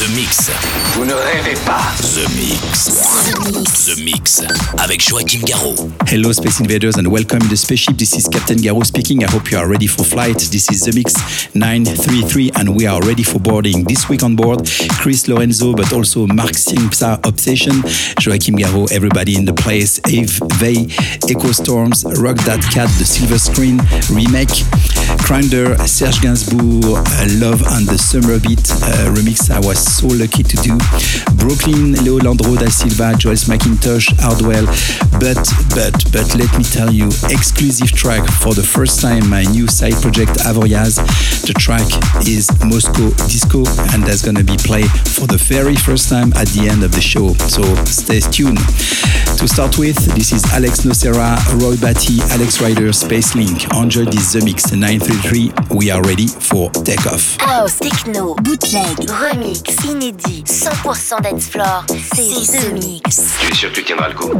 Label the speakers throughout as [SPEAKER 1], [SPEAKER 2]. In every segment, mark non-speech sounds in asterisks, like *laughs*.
[SPEAKER 1] The Mix.
[SPEAKER 2] Vous ne rêvez pas.
[SPEAKER 1] The Mix. The Mix. Avec Joachim Garraud.
[SPEAKER 3] Hello, Space Invaders, and welcome to the spaceship. This is Captain Garraud speaking. I hope you are ready for flight. This is The Mix 933, and we are ready for boarding. This week on board, Chris Lorenzo, but also Mark Sixma Obsession, Joachim Garraud, everybody in the place, Yves V, Echo Storms, Rock Da Cat, The Silver Screen remake, Grinder, Serge Gainsbourg, Love and the Summer Beat uh, remix. I was so lucky to do. Brooklin, Leandro da Silva, Joel Macintosh, Hardwell. But, but, but let me tell you, exclusive track for the first time, my new side project Avoriaz. The track is Moscow Disco, and that's gonna be played for the very first time at the end of the show. So stay tuned. To start with, this is Alex Nocera, Roy Batty, Alex Raider, Space Link. Enjoy this The Mix 933. We are ready for takeoff.
[SPEAKER 4] House, techno, bootleg, remix, inédit, 100% dance floor, c'est The Mix.
[SPEAKER 2] Tu es sûr que tu tiendras le coup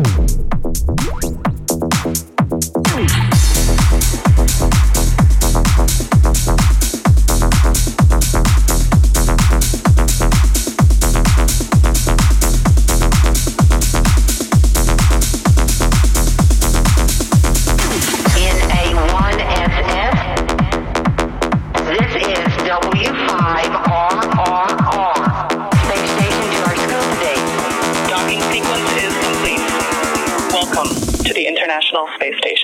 [SPEAKER 5] International Space Station.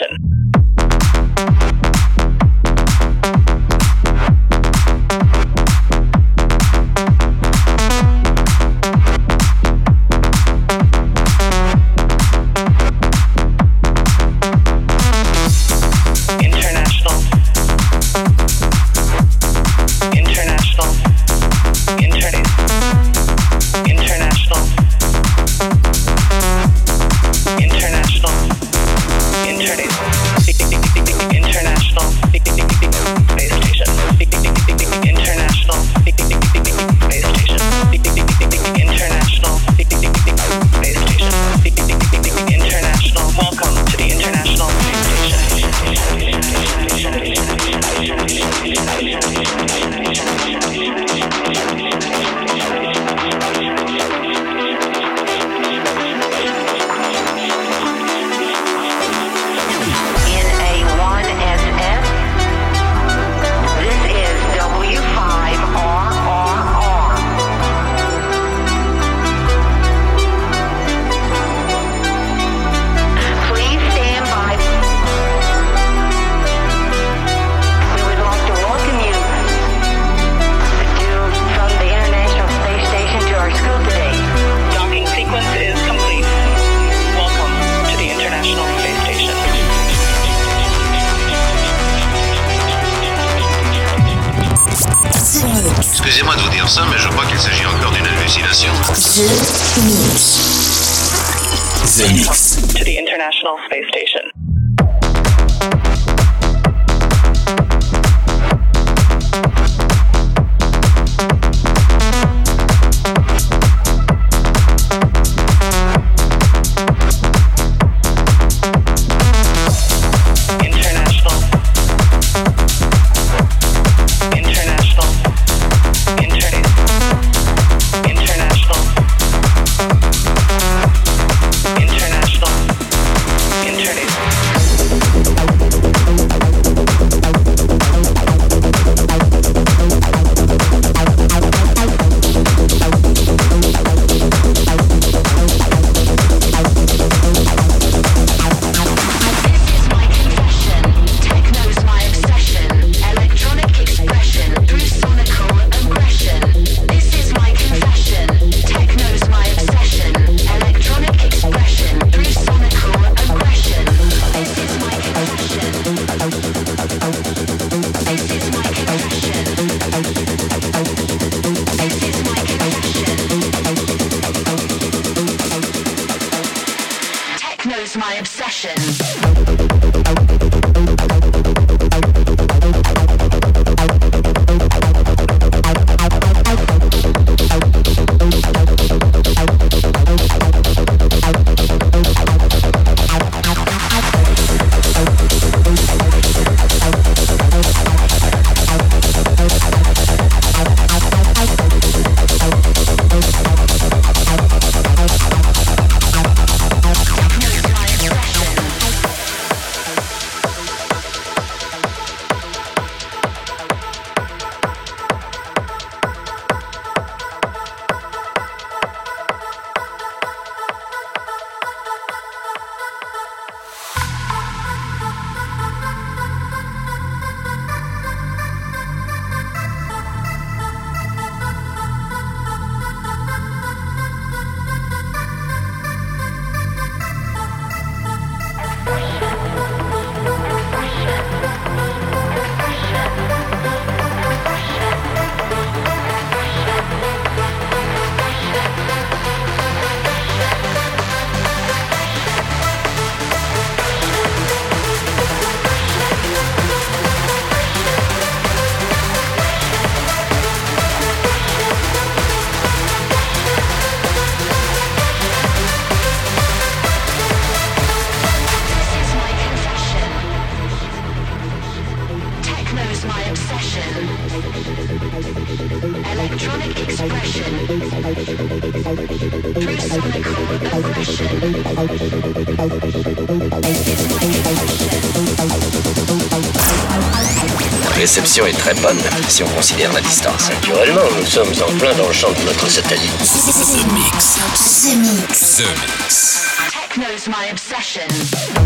[SPEAKER 2] très bonne si on considère la distance.
[SPEAKER 6] Naturellement, nous sommes en plein dans le champ de notre satellite.
[SPEAKER 1] The Mix.
[SPEAKER 4] The Mix.
[SPEAKER 1] The Mix.
[SPEAKER 7] Techno's my obsession.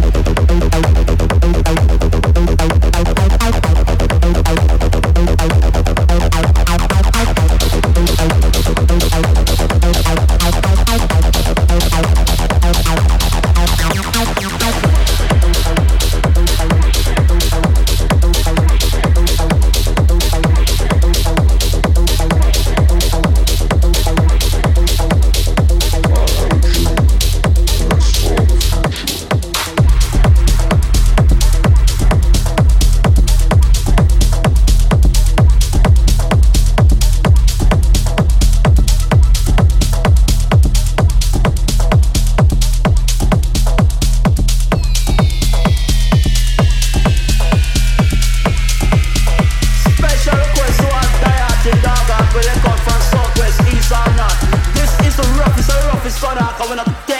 [SPEAKER 1] going up.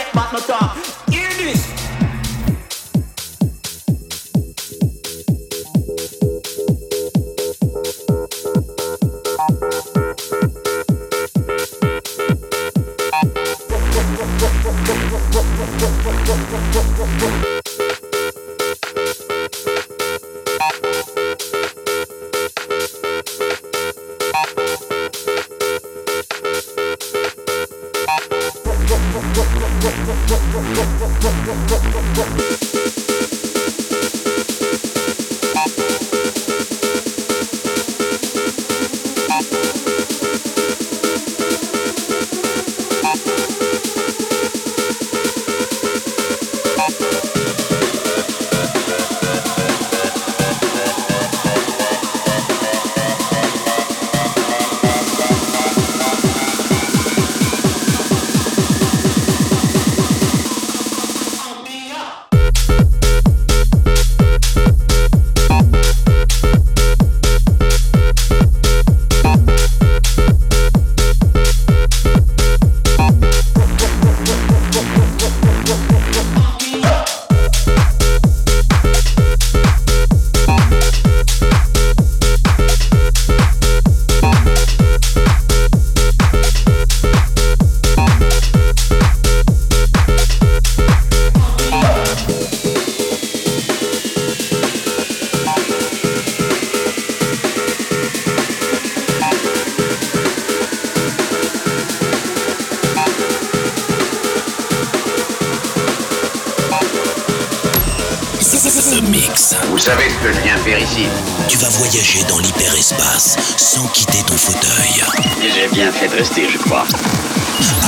[SPEAKER 2] Vous savez ce que je viens faire ici
[SPEAKER 1] Tu vas voyager dans l'hyperespace sans quitter ton fauteuil.
[SPEAKER 2] J'ai bien fait de rester, je crois.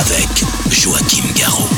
[SPEAKER 1] Avec Joachim Garraud.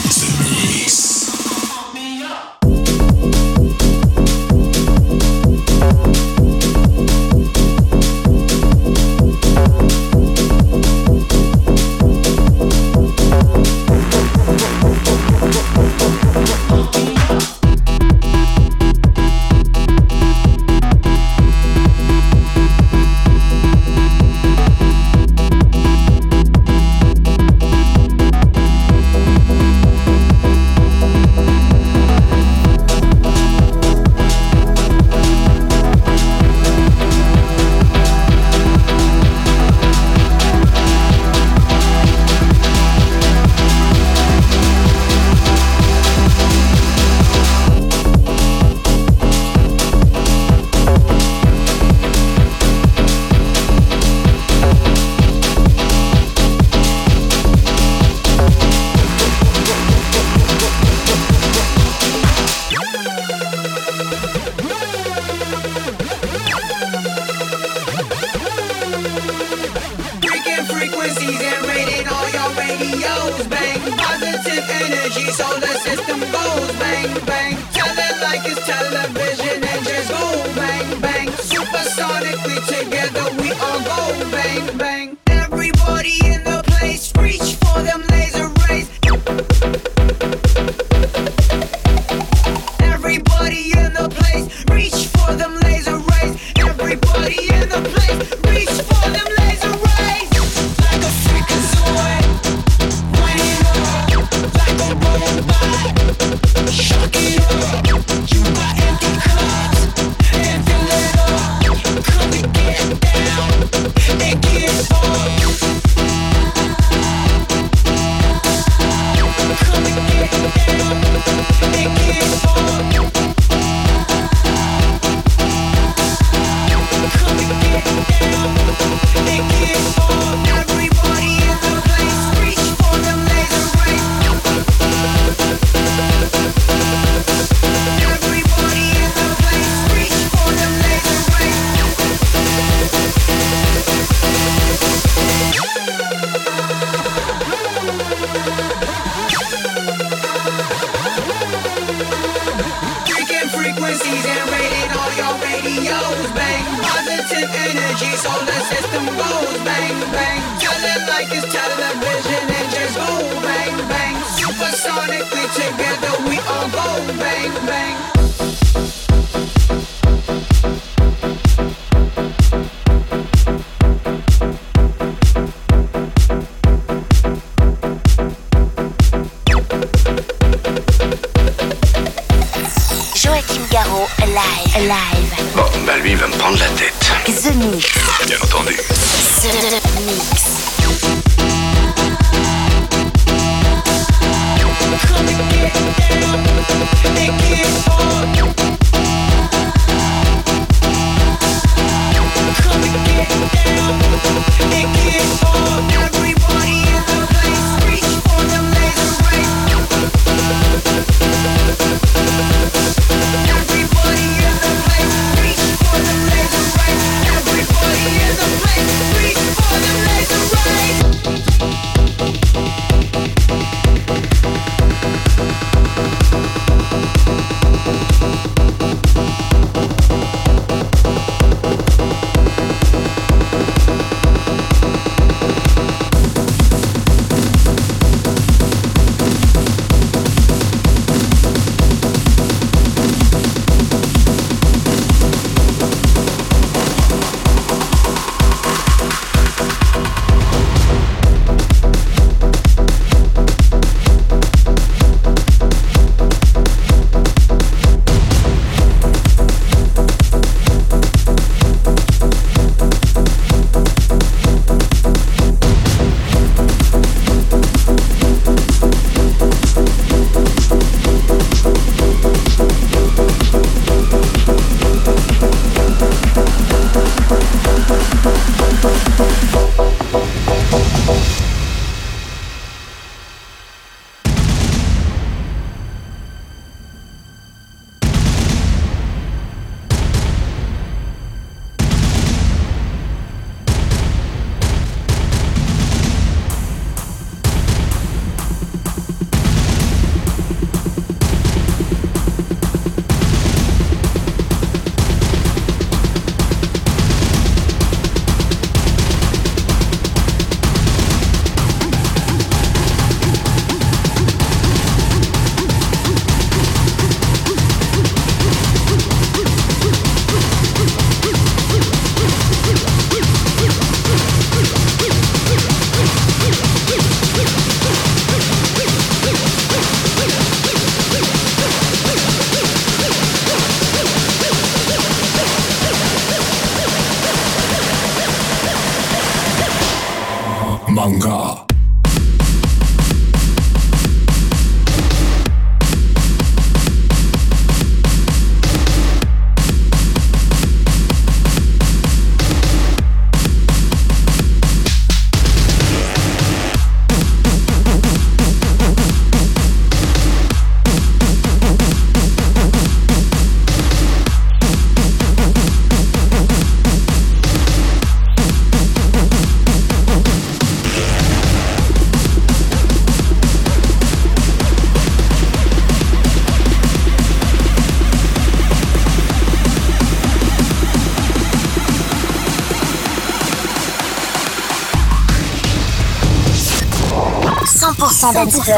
[SPEAKER 1] The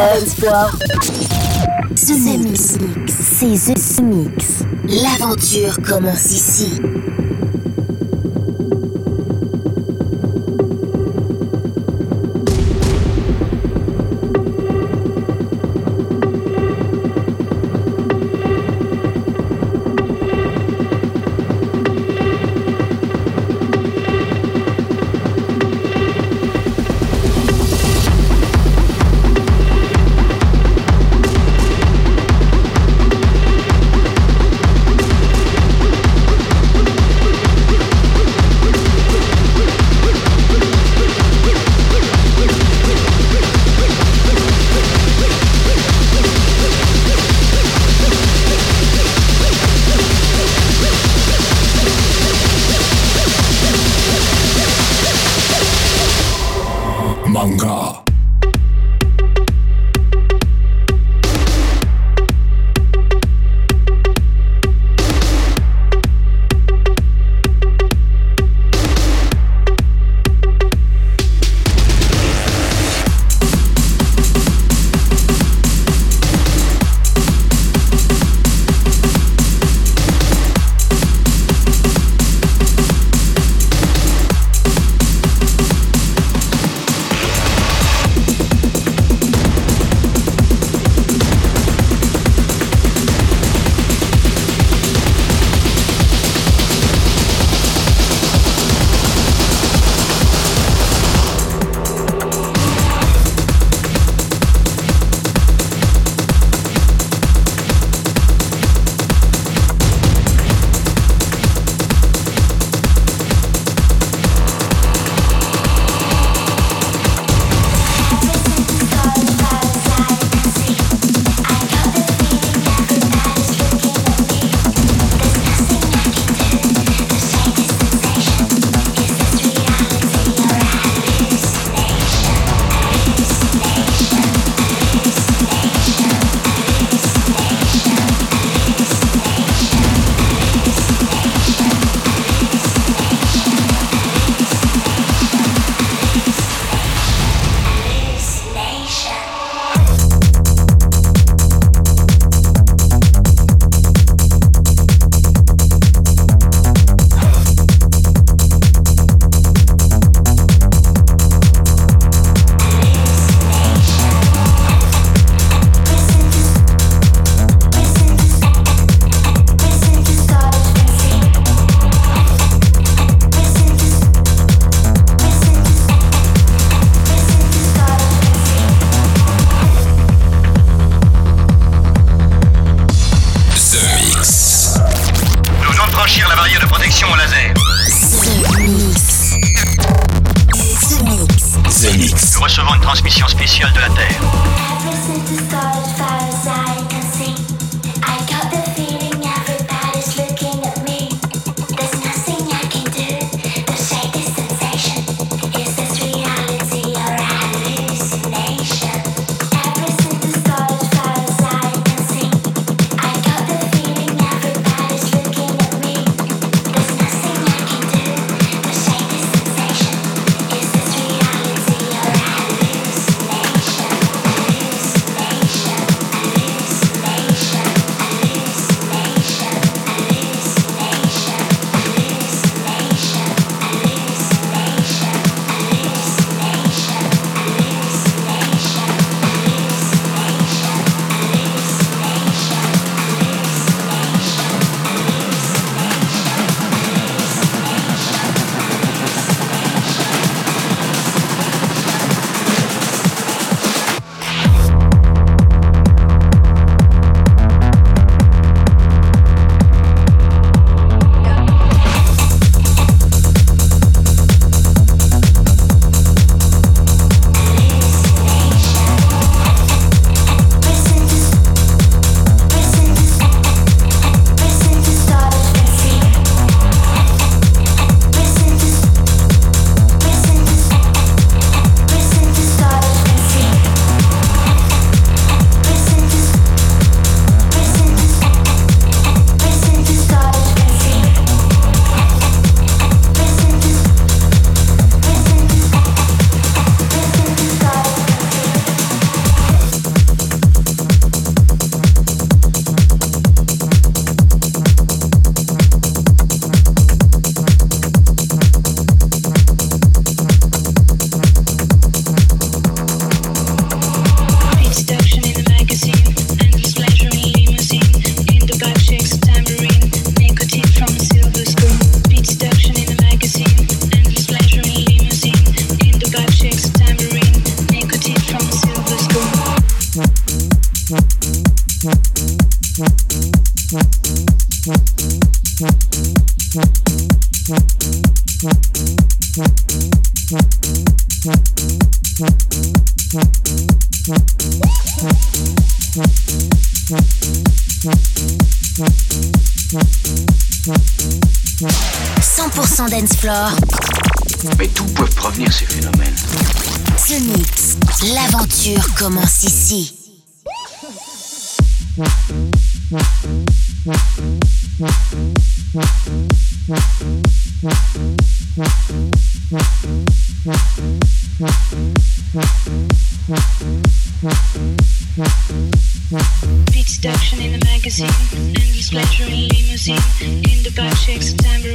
[SPEAKER 1] Mix.
[SPEAKER 4] C'est The Mix. L'aventure commence ici.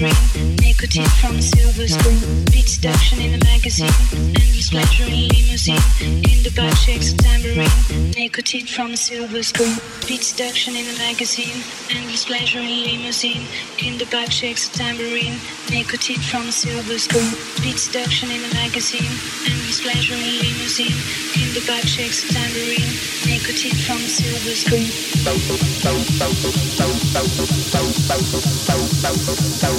[SPEAKER 8] Nicotine from a silver spoon. Beat seduction in the magazine, endless pleasure in limousine. In the back shakes a tambourine, nicotine from a silver spoon. Beat seduction in the magazine, endless pleasure in limousine. In the back shakes a tambourine, nicotine from a silver spoon. Beat seduction in the magazine, endless pleasure in limousine. In the back shakes a tambourine, nicotine from a silver spoon.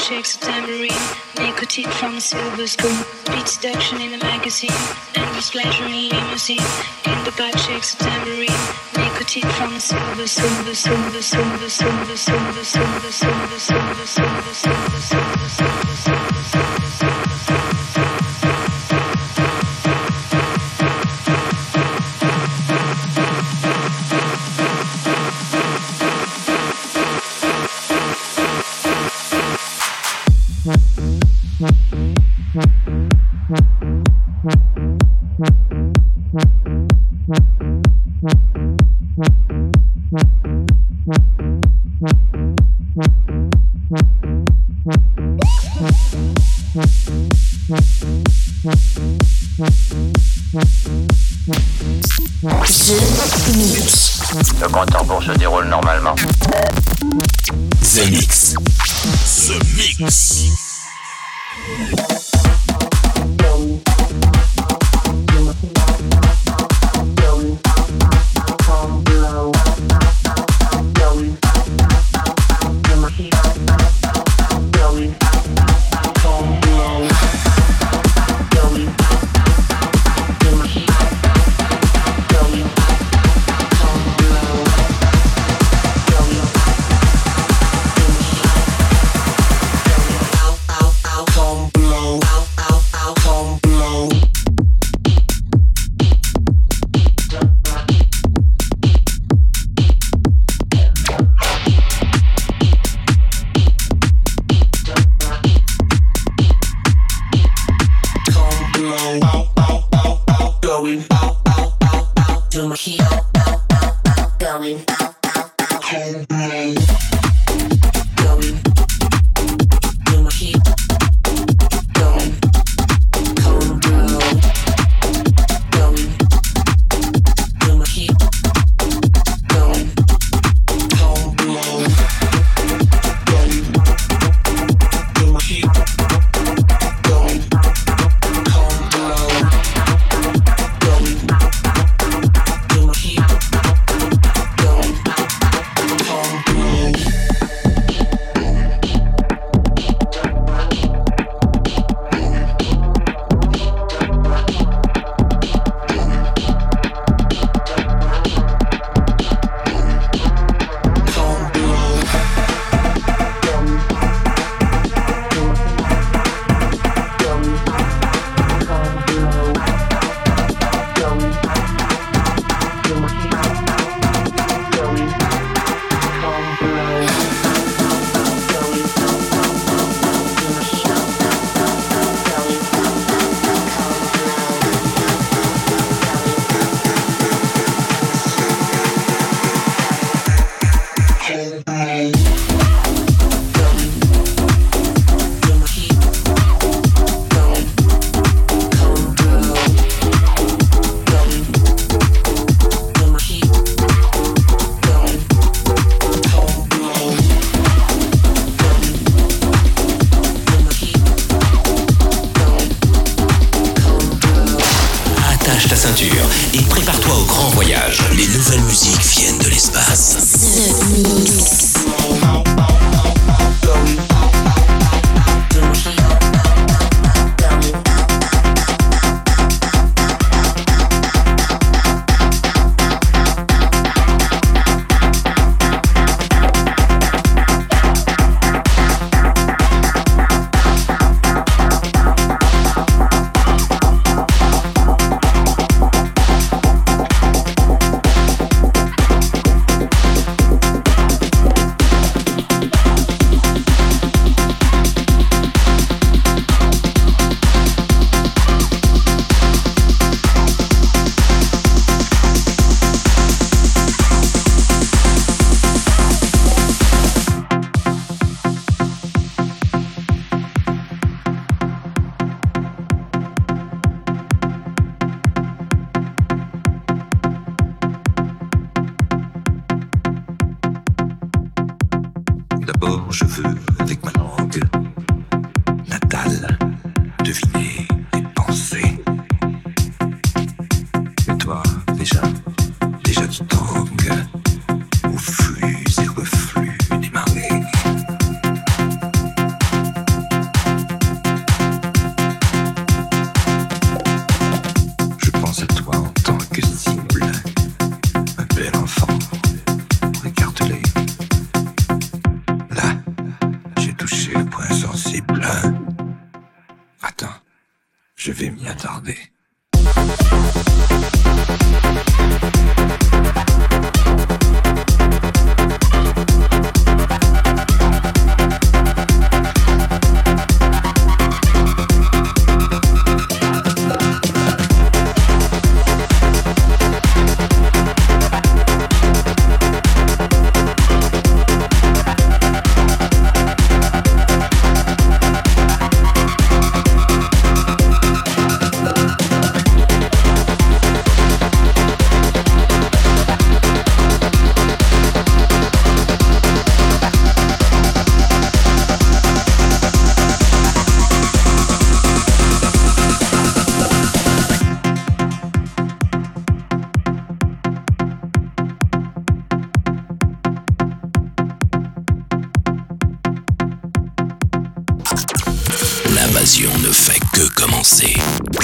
[SPEAKER 8] shakes a tambourine, nicotine from a silver spoon. Beat seduction in the magazine, endless pleasure in limousine. In the back shakes a tambourine, nicotine from a silver silver silver silver silver silver silver silver silver silver silver silver silver
[SPEAKER 6] Mm-hmm.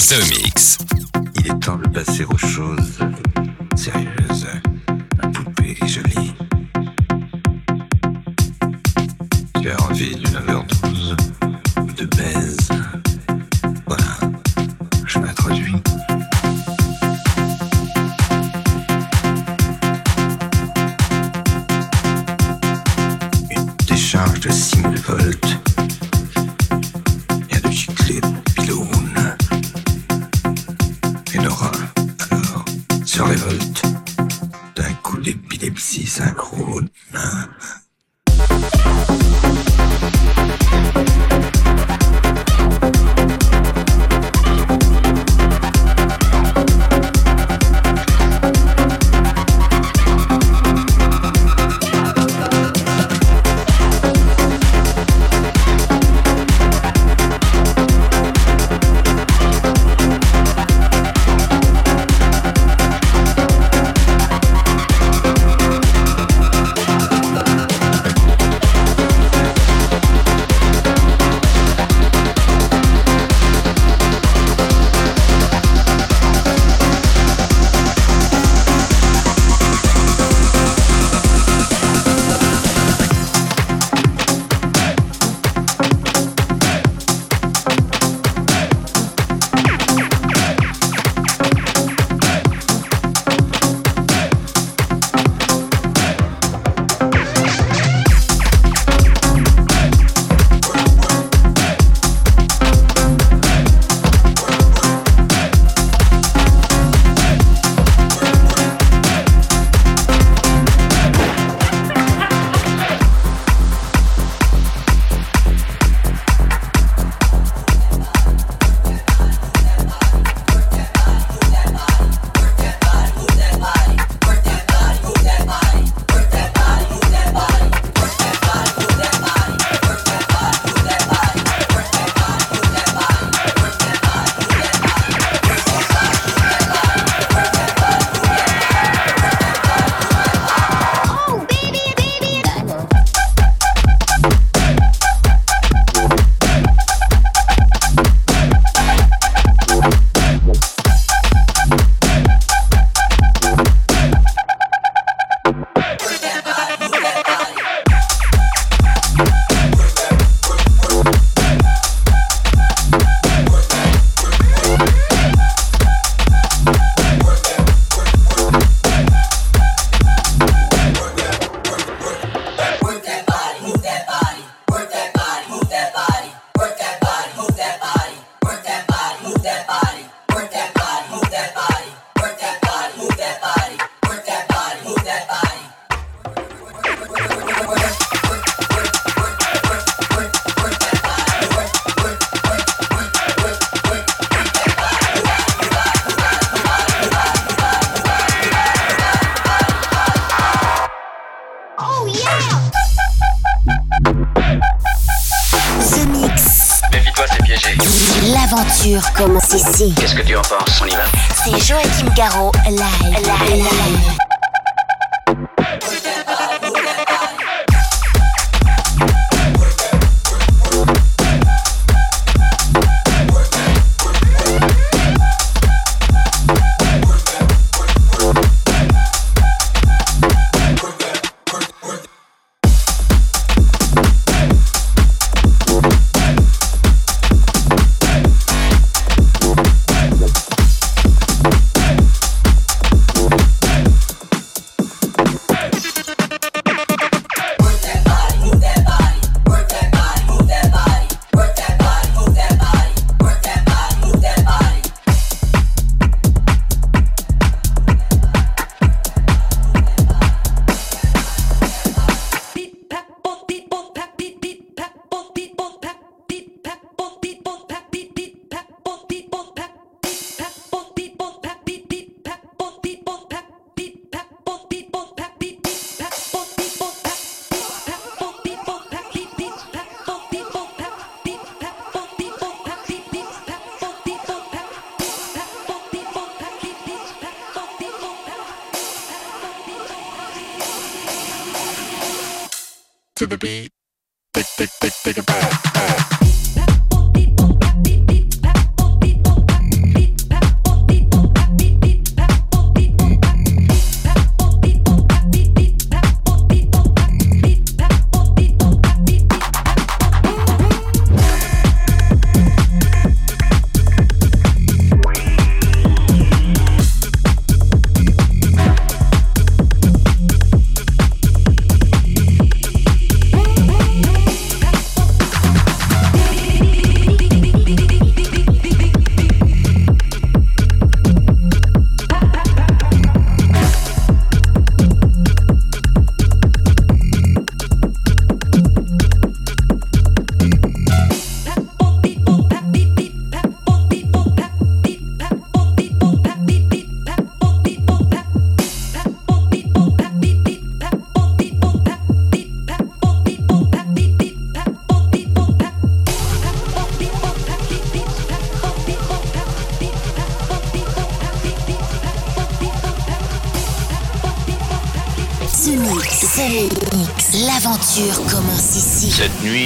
[SPEAKER 1] The Mix.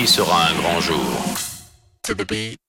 [SPEAKER 9] Sera un grand jour.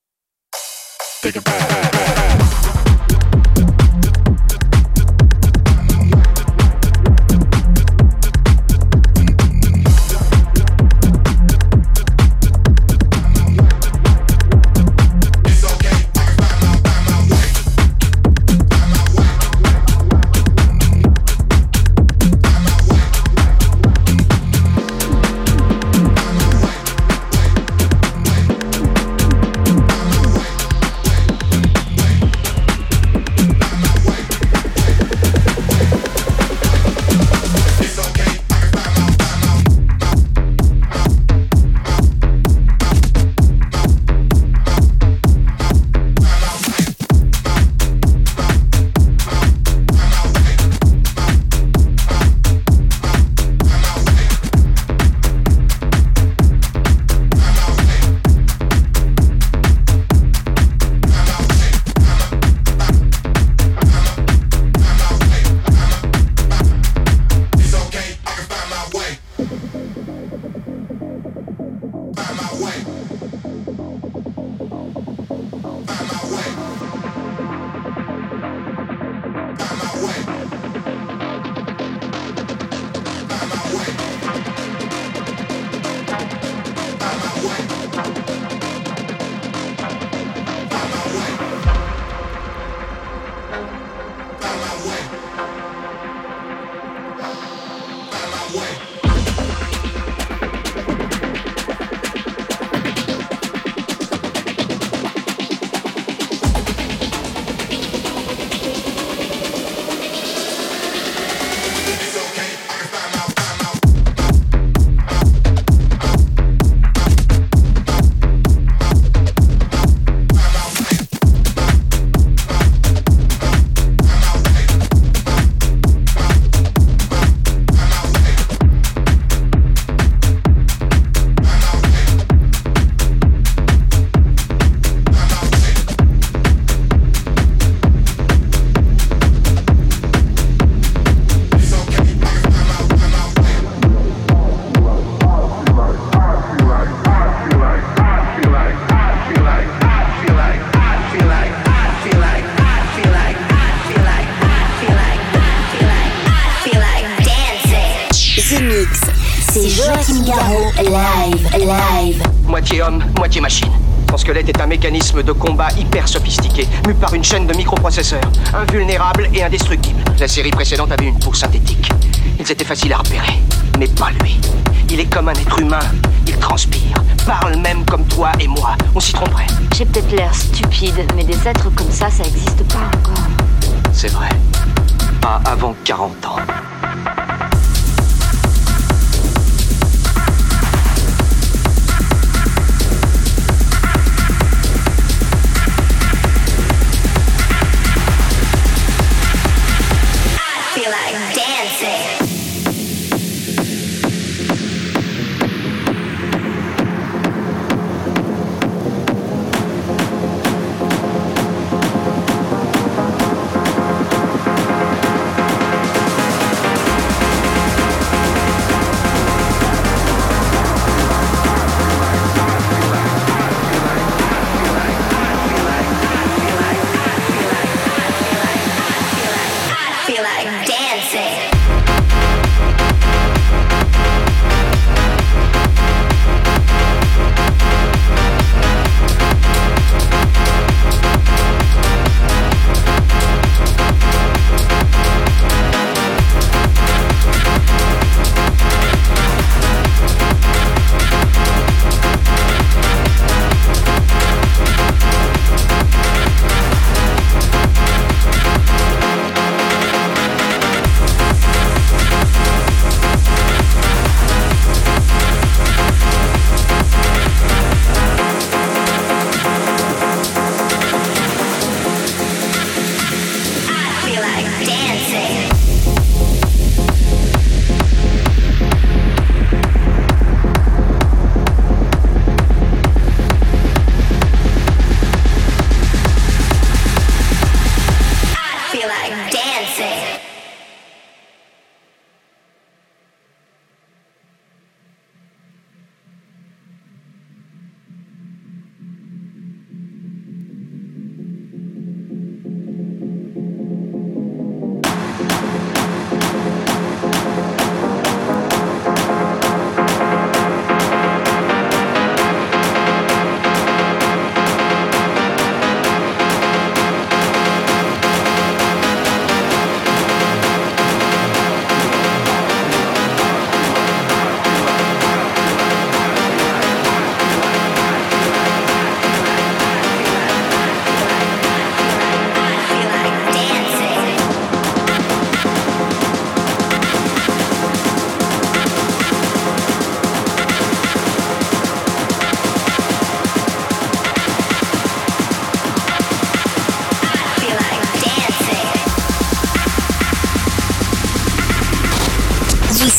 [SPEAKER 10] De combat hyper sophistiqué, mu par une chaîne de microprocesseurs, invulnérable et indestructible. La série précédente avait une peau synthétique. Ils étaient faciles à repérer, mais pas lui. Il est comme un être humain, il transpire, parle même comme toi et moi. On s'y tromperait.
[SPEAKER 11] J'ai peut-être l'air stupide, mais des êtres comme ça, ça n'existe pas encore.
[SPEAKER 10] C'est vrai. Pas avant 40 ans.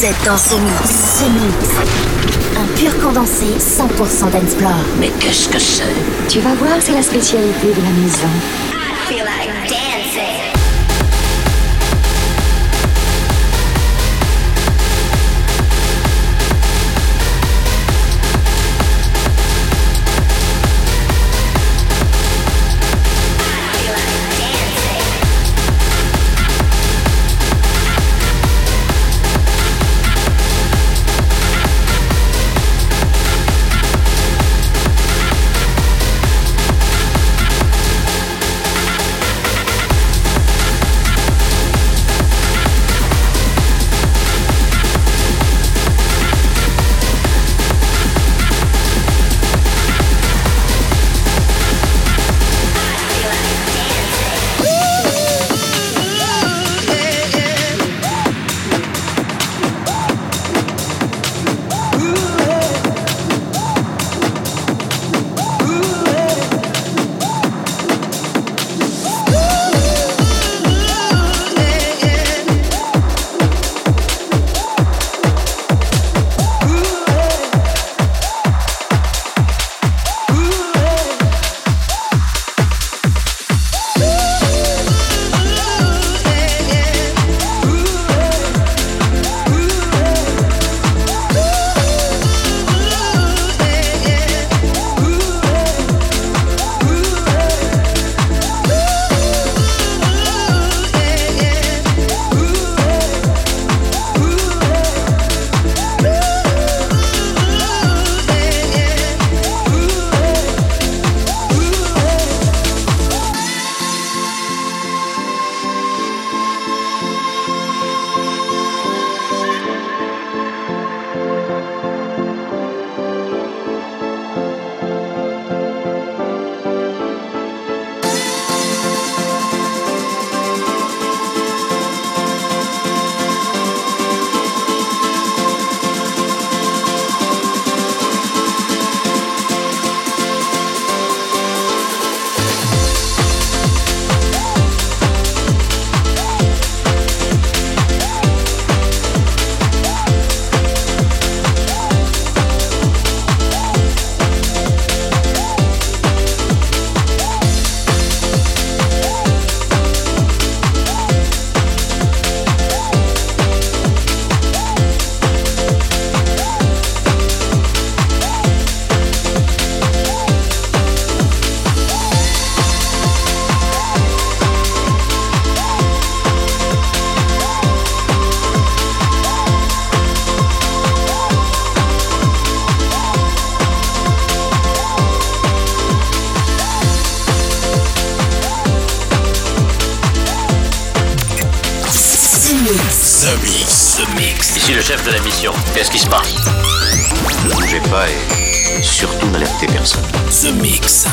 [SPEAKER 4] Vous êtes dans ce mix. Ce mix. Un pur condensé 100% d'Ensplore.
[SPEAKER 12] Mais qu'est-ce que c'est?
[SPEAKER 9] Tu vas voir, c'est la spécialité de la maison.
[SPEAKER 13] ces personnes.
[SPEAKER 14] The Mix.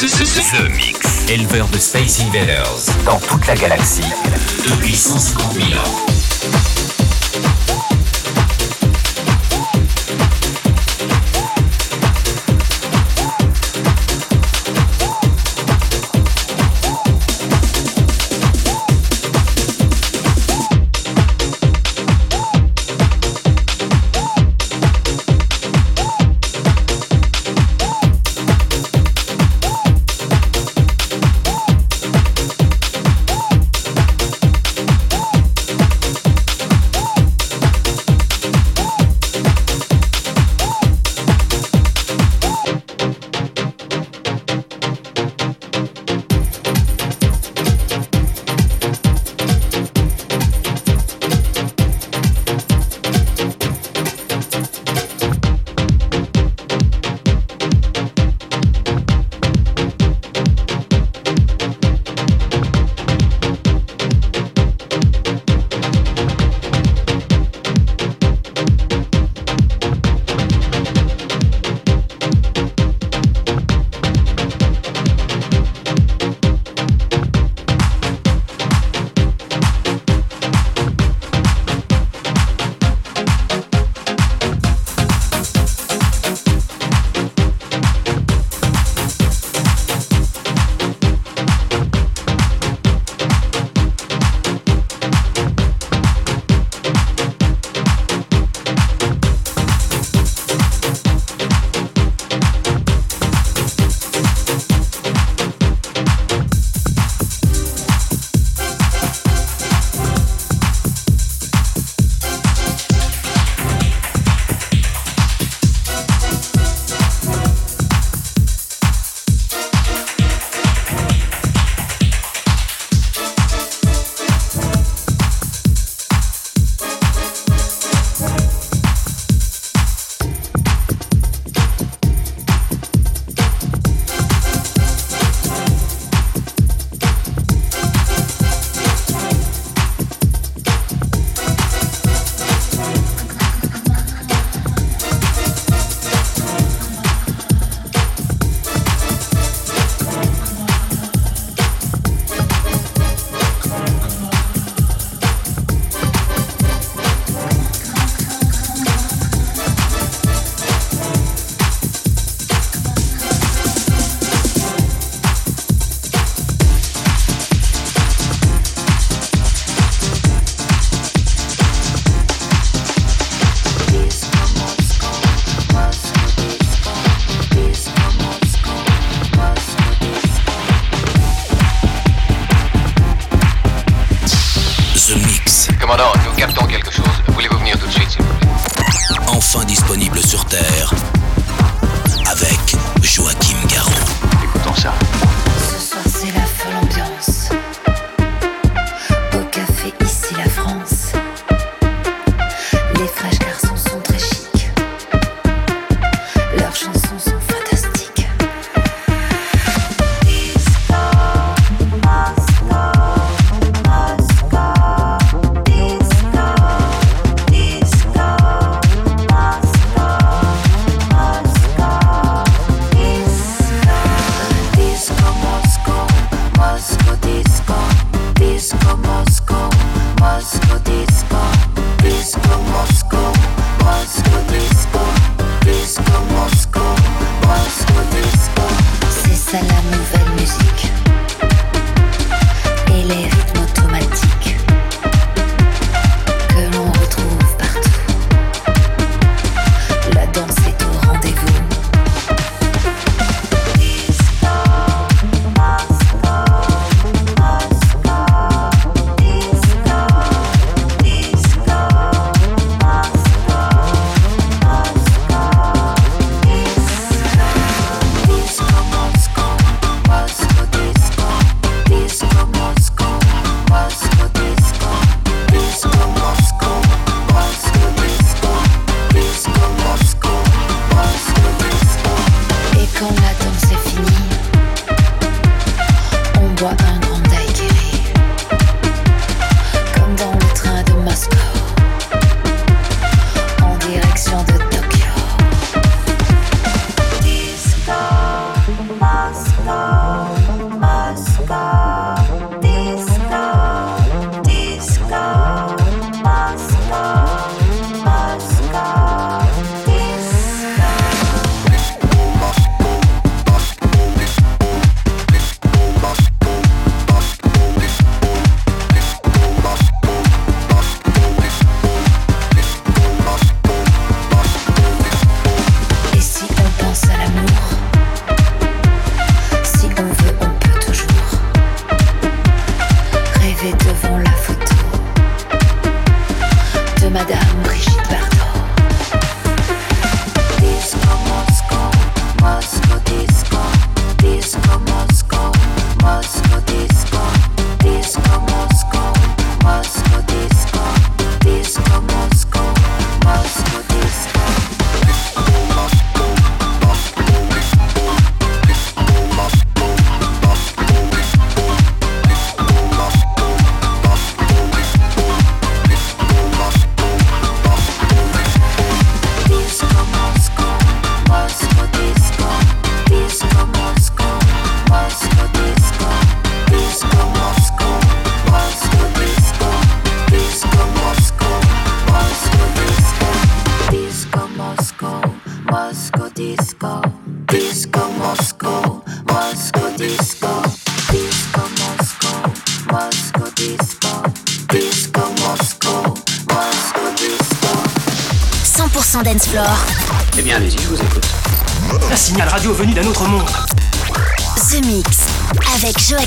[SPEAKER 14] The Mix.
[SPEAKER 12] Éleveur de Space Invaders dans toute la galaxie depuis 150 000 ans.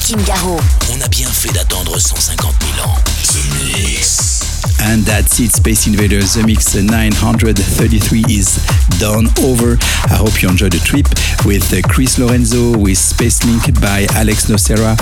[SPEAKER 4] Joachim Garraud.
[SPEAKER 1] On a bien fait d'attendre 150 000 ans. The Mix.
[SPEAKER 3] And that's it, Space Invaders. The Mix 933 is done over. I hope you enjoyed the trip with uh, Chris Lorenzo, with Spacelink by Alex Nocera.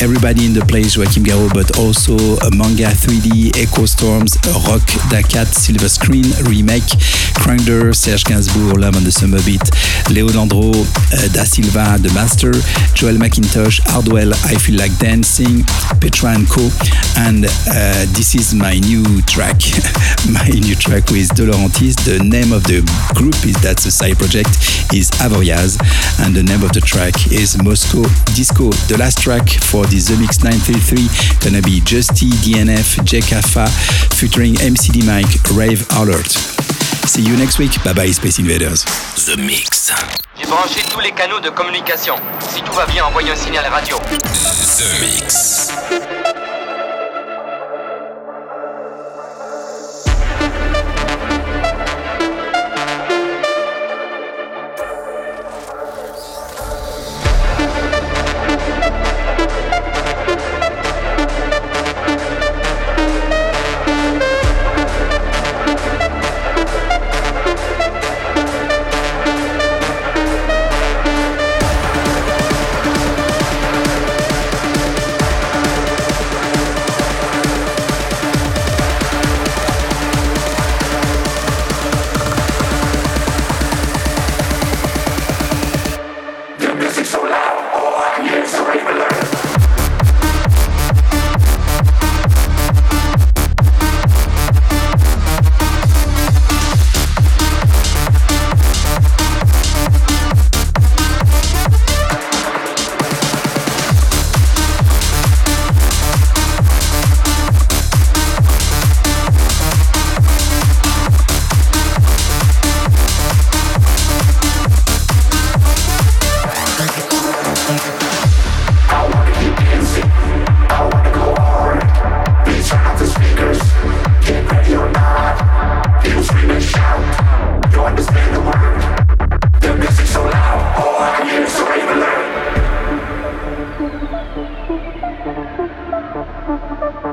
[SPEAKER 3] Everybody in the place, Joachim Garraud, but also Manga 3D, EchoStorms, Rock Da Cat, Silver Screen Remake, Cranger, Serge Gainsbourg, Love on the Summer Beat, Leandro uh, da Silva, The Master, Joel Macintosh, Hardwell, I Feel Like Dancing, Petra and Co. And uh, this is my new track, *laughs* my new track with De. The name of the group is that's a side project is Avoriaz, and the name of the track is Moscow Disco. The last track for the The Mix 933 gonna be Justy DNF Jekafa featuring MCD Mike Rave Alert. See you next week. Bye bye, Space Invaders.
[SPEAKER 1] The Mix.
[SPEAKER 10] J'ai branché tous les canaux de communication. Si tout va bien, envoyez un signal radio.
[SPEAKER 1] The Mix. フフフフ。